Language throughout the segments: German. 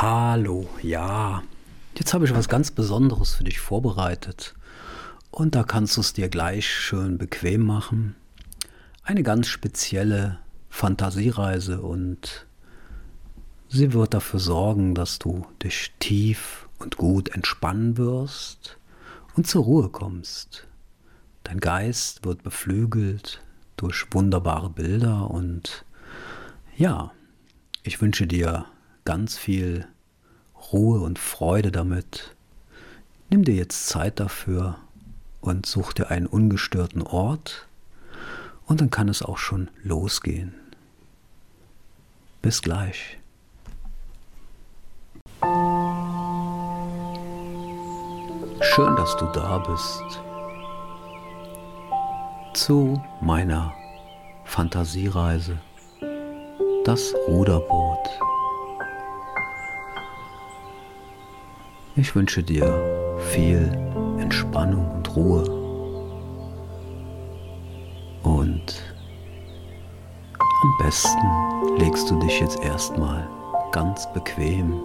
Hallo, ja. Jetzt habe ich was ganz Besonderes für dich vorbereitet. Und da kannst du es dir gleich schön bequem machen. Eine ganz spezielle Fantasiereise und sie wird dafür sorgen, dass du dich tief und gut entspannen wirst und zur Ruhe kommst. Dein Geist wird beflügelt durch wunderbare Bilder und ja, ich wünsche dir ganz viel Ruhe und Freude damit. Nimm dir jetzt Zeit dafür und such dir einen ungestörten Ort und dann kann es auch schon losgehen. Bis gleich. Schön, dass du da bist zu meiner Fantasiereise, das Ruderboot. Ich wünsche dir viel Entspannung und Ruhe. Und am besten legst du dich jetzt erstmal ganz bequem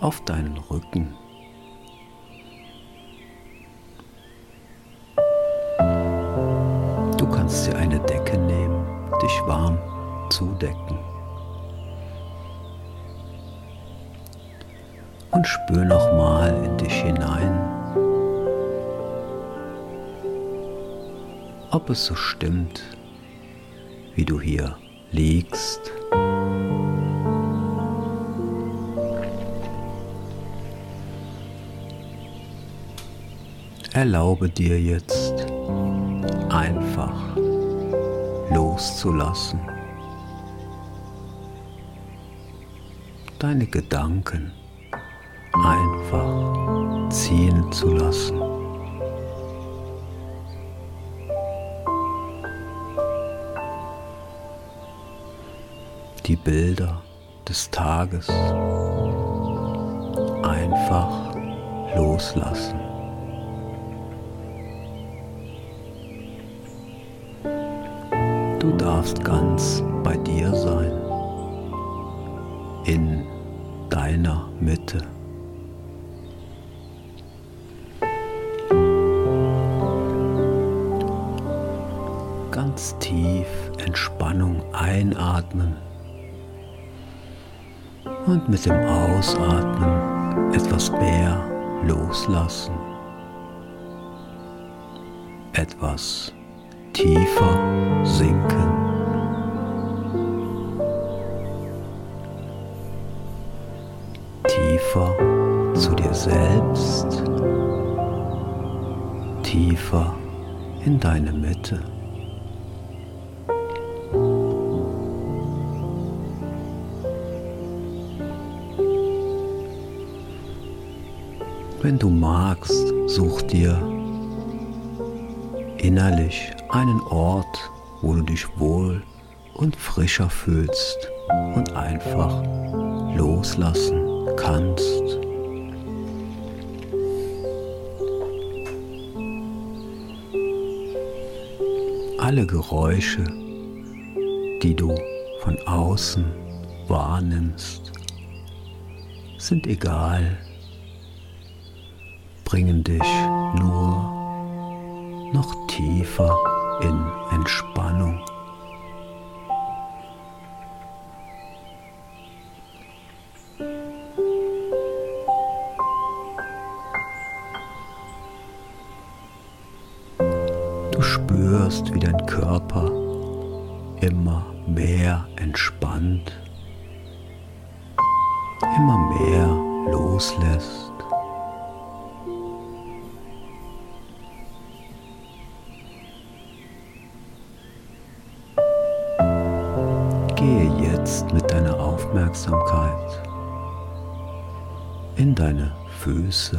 auf deinen Rücken. Und spür nochmal in dich hinein, ob es so stimmt, wie du hier liegst. Erlaube dir jetzt einfach loszulassen. Deine Gedanken einfach ziehen zu lassen. Die Bilder des Tages einfach loslassen. Du darfst ganz bei dir sein, in deiner Mitte. Ganz tief Entspannung einatmen und mit dem Ausatmen etwas mehr loslassen, etwas tiefer sinken. Tiefer zu dir selbst, tiefer in deine Mitte. Wenn du magst, such dir innerlich einen Ort, wo du dich wohl und frischer fühlst und einfach loslassen kannst. Alle Geräusche, die du von außen wahrnimmst, sind egal bringen dich nur noch tiefer in Entspannung. Du spürst, wie dein Körper immer mehr entspannt, immer mehr loslässt. Jetzt mit deiner Aufmerksamkeit in deine Füße.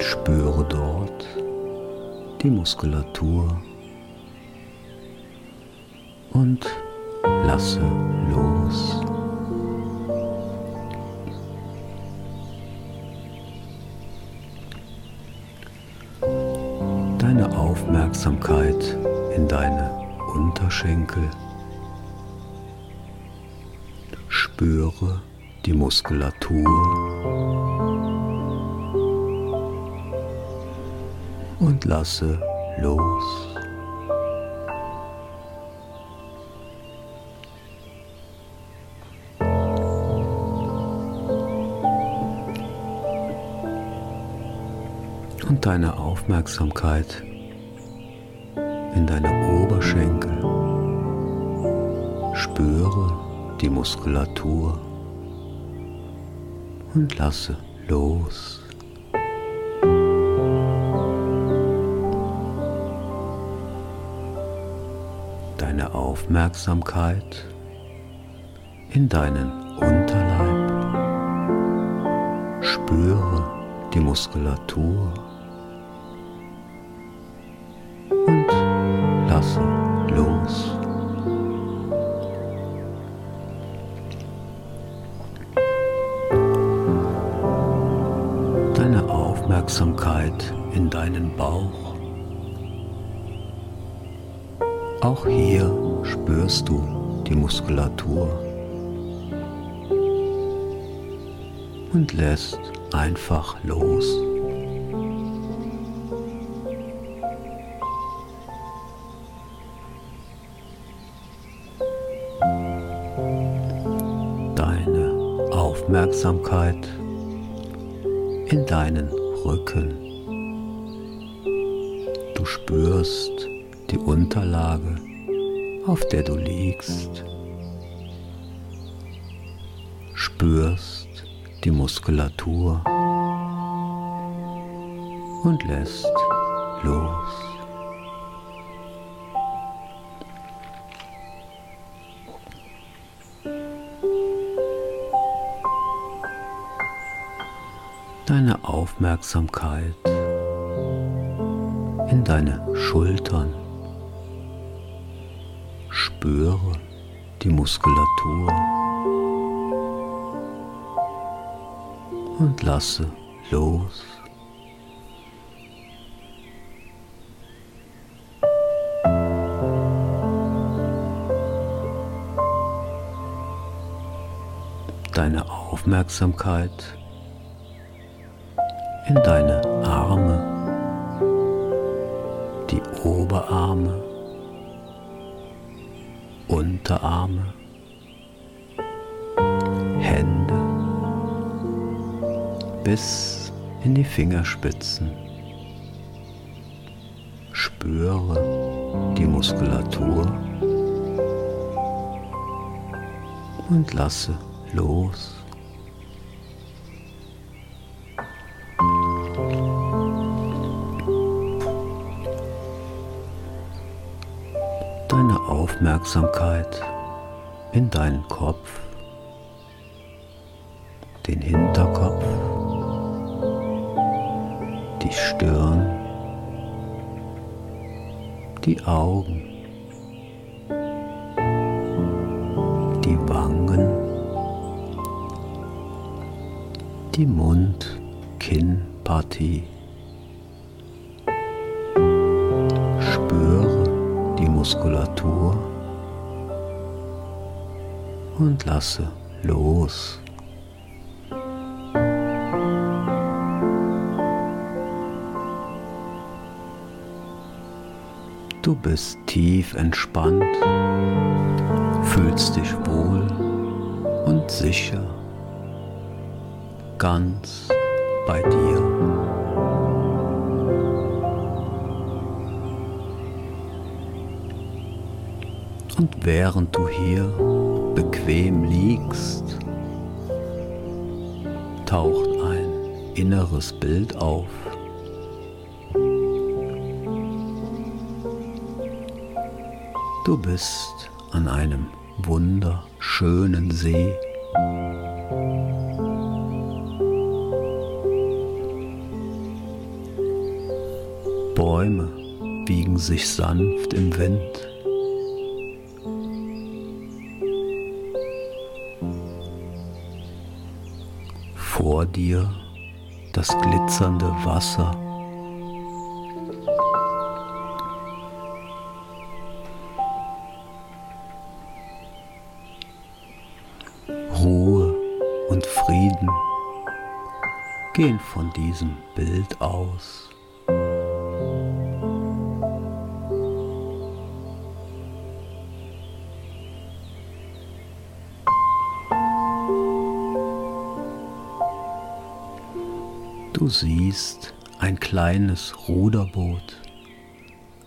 Spüre dort die Muskulatur und lasse los. Aufmerksamkeit in deine Unterschenkel Spüre die Muskulatur und lasse los. Und deine Aufmerksamkeit in deine Oberschenkel. Spüre die Muskulatur und lasse los. Deine Aufmerksamkeit in deinen Unterleib. Spüre die Muskulatur Auch hier spürst du die Muskulatur und lässt einfach los. Deine Aufmerksamkeit in deinen Rücken. Du spürst die Unterlage, auf der du liegst. Spürst die Muskulatur und lässt los. deine Aufmerksamkeit in deine Schultern. Spüre die Muskulatur und lasse los. Deine Aufmerksamkeit in deine Arme, die Oberarme, Unterarme, Hände bis in die Fingerspitzen. Spüre die Muskulatur und lasse los. Aufmerksamkeit in deinen Kopf, den Hinterkopf, die Stirn, die Augen, die Wangen, die Mund-Kinnpartie. Und lasse los. Du bist tief entspannt, fühlst dich wohl und sicher, ganz bei dir. Und während du hier bequem liegst, taucht ein inneres Bild auf. Du bist an einem wunderschönen See. Bäume wiegen sich sanft im Wind. Dir das glitzernde Wasser. Ruhe Frieden gehen von diesem Bild aus. Du siehst ein kleines Ruderboot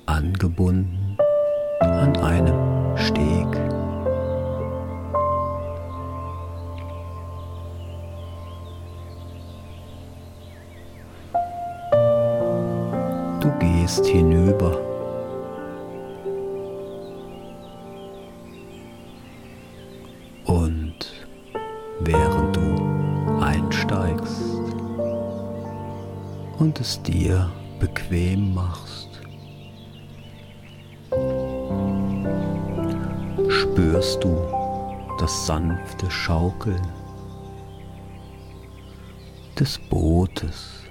angebunden an einem Steg. Du gehst hinüber. Es dir bequem machst, spürst du das sanfte Schaukeln des Bootes.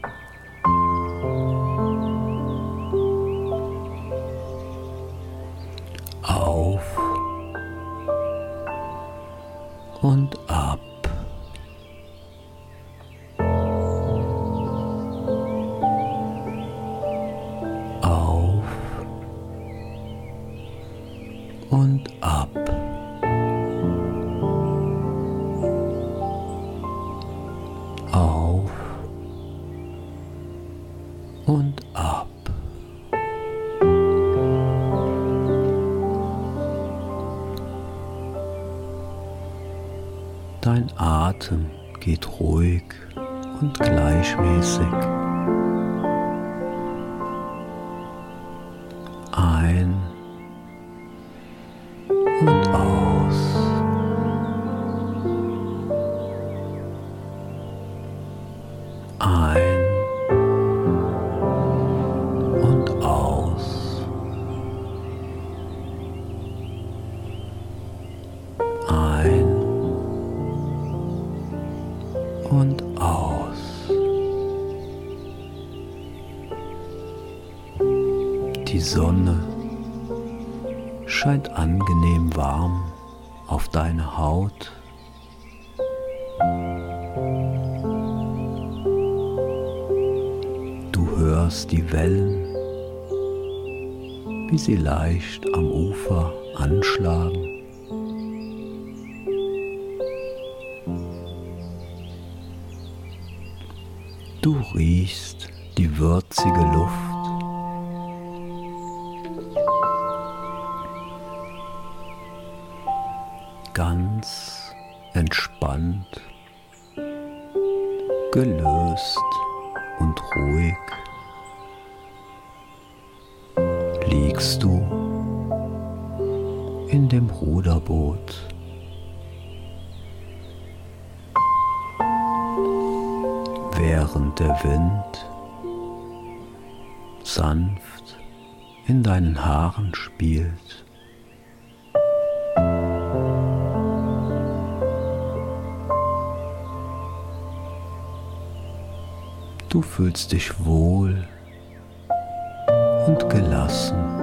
Atem geht ruhig und gleichmäßig hörst die Wellen, wie sie leicht am Ufer anschlagen. Du riechst die würzige Luft. Ganz entspannt, gelöst während der Wind sanft in deinen Haaren spielt. Du fühlst dich wohl und gelassen.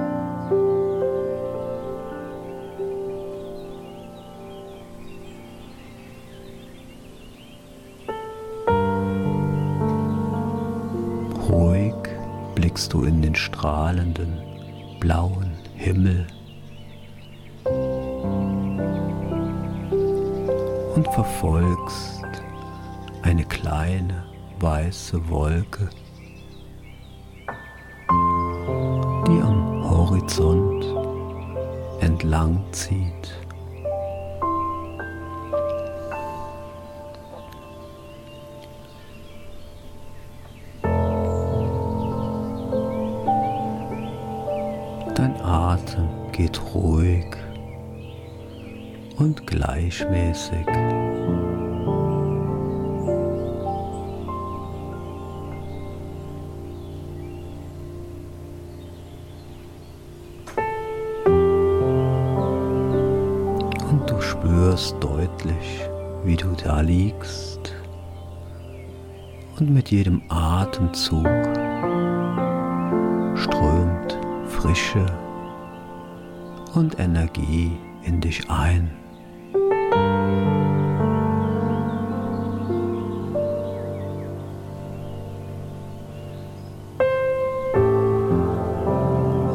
Blickst du in den strahlenden blauen Himmel und verfolgst eine kleine weiße Wolke, die am Horizont entlang zieht. Geht ruhig und gleichmäßig. Und du spürst deutlich, wie du da liegst und mit jedem Atemzug strömt Frische und Energie in dich ein.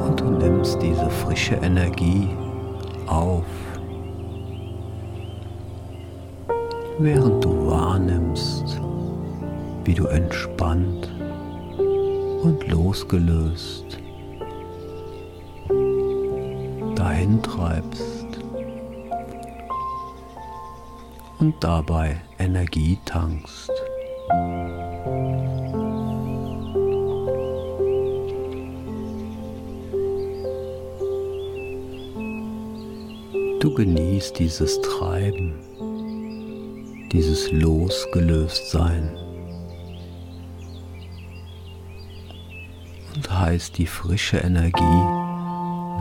Und du nimmst diese frische Energie auf, während du wahrnimmst, wie du entspannt und losgelöst dahin und dabei Energie tankst. Du genießt dieses Treiben, dieses Losgelöstsein und heißt die frische Energie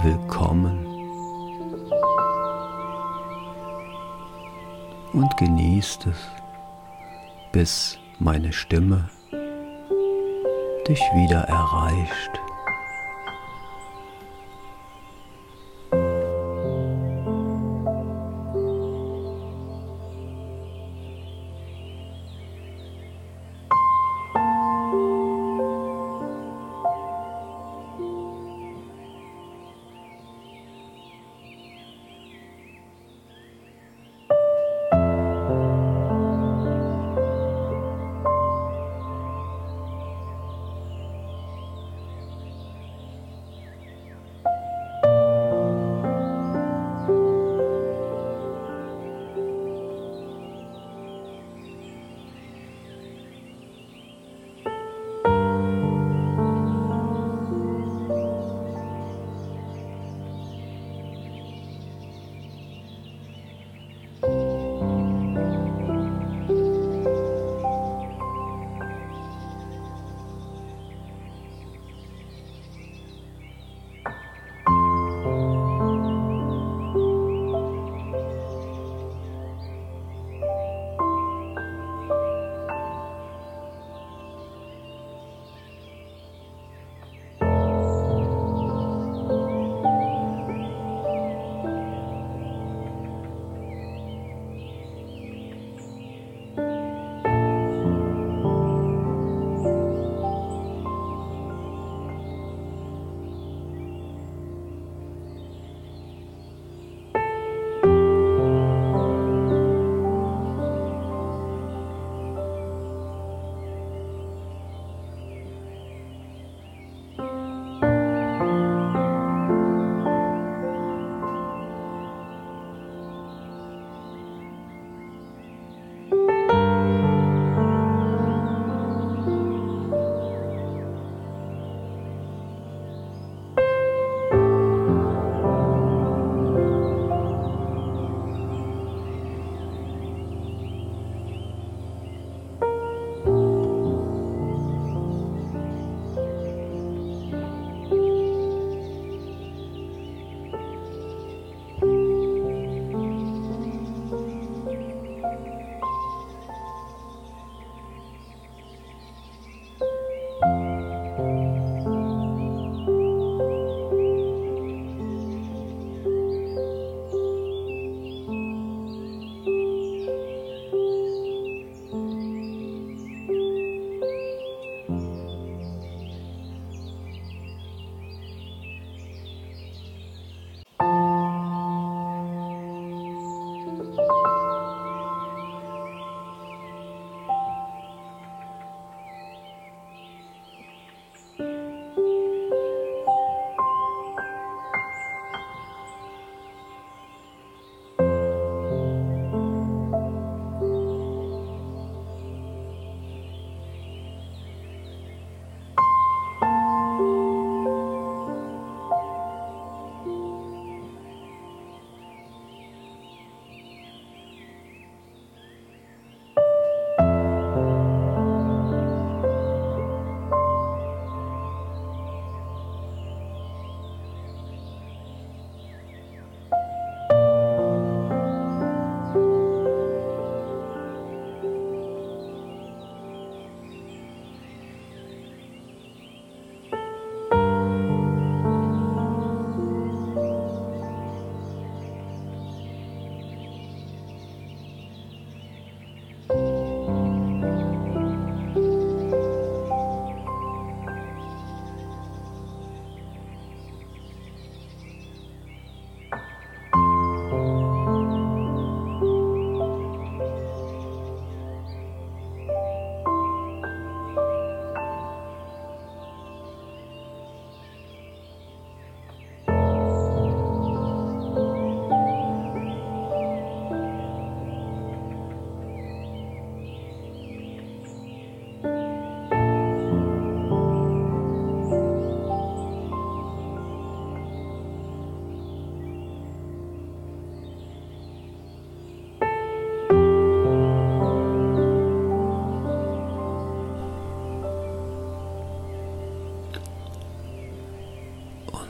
willkommen und genießt es, bis meine Stimme dich wieder erreicht.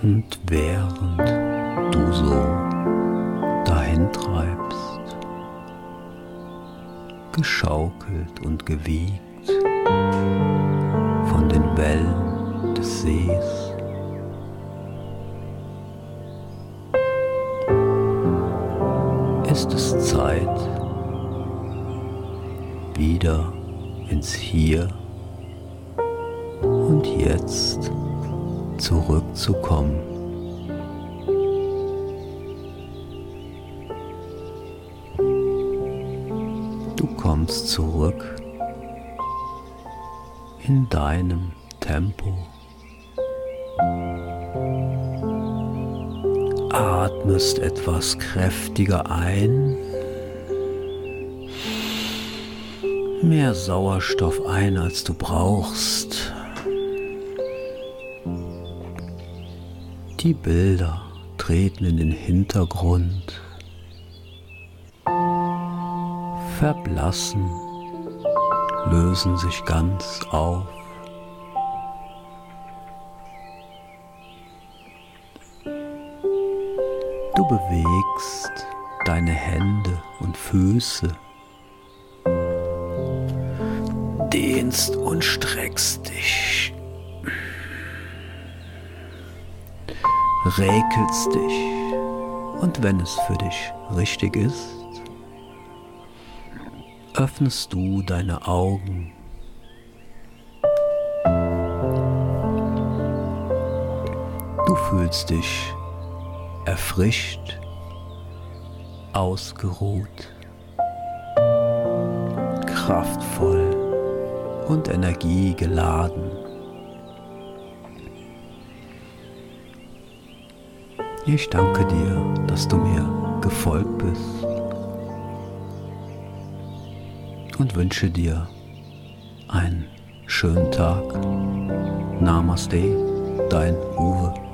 Und während du so dahin treibst, geschaukelt und gewiegt von den Wellen des Sees, ist es Zeit, wieder ins Hier und Jetzt zurückzukommen. Du kommst zurück in deinem Tempo. Atmest etwas kräftiger ein, mehr Sauerstoff ein, als du brauchst. Die Bilder treten in den Hintergrund, verblassen, lösen sich ganz auf. Du bewegst deine Hände und Füße, dehnst und streckst dich. Räkelst dich und wenn es für dich richtig ist, öffnest du deine Augen. Du fühlst dich erfrischt, ausgeruht, kraftvoll und energiegeladen. Ich danke dir, dass du mir gefolgt bist und wünsche dir einen schönen Tag. Namaste, dein Uwe.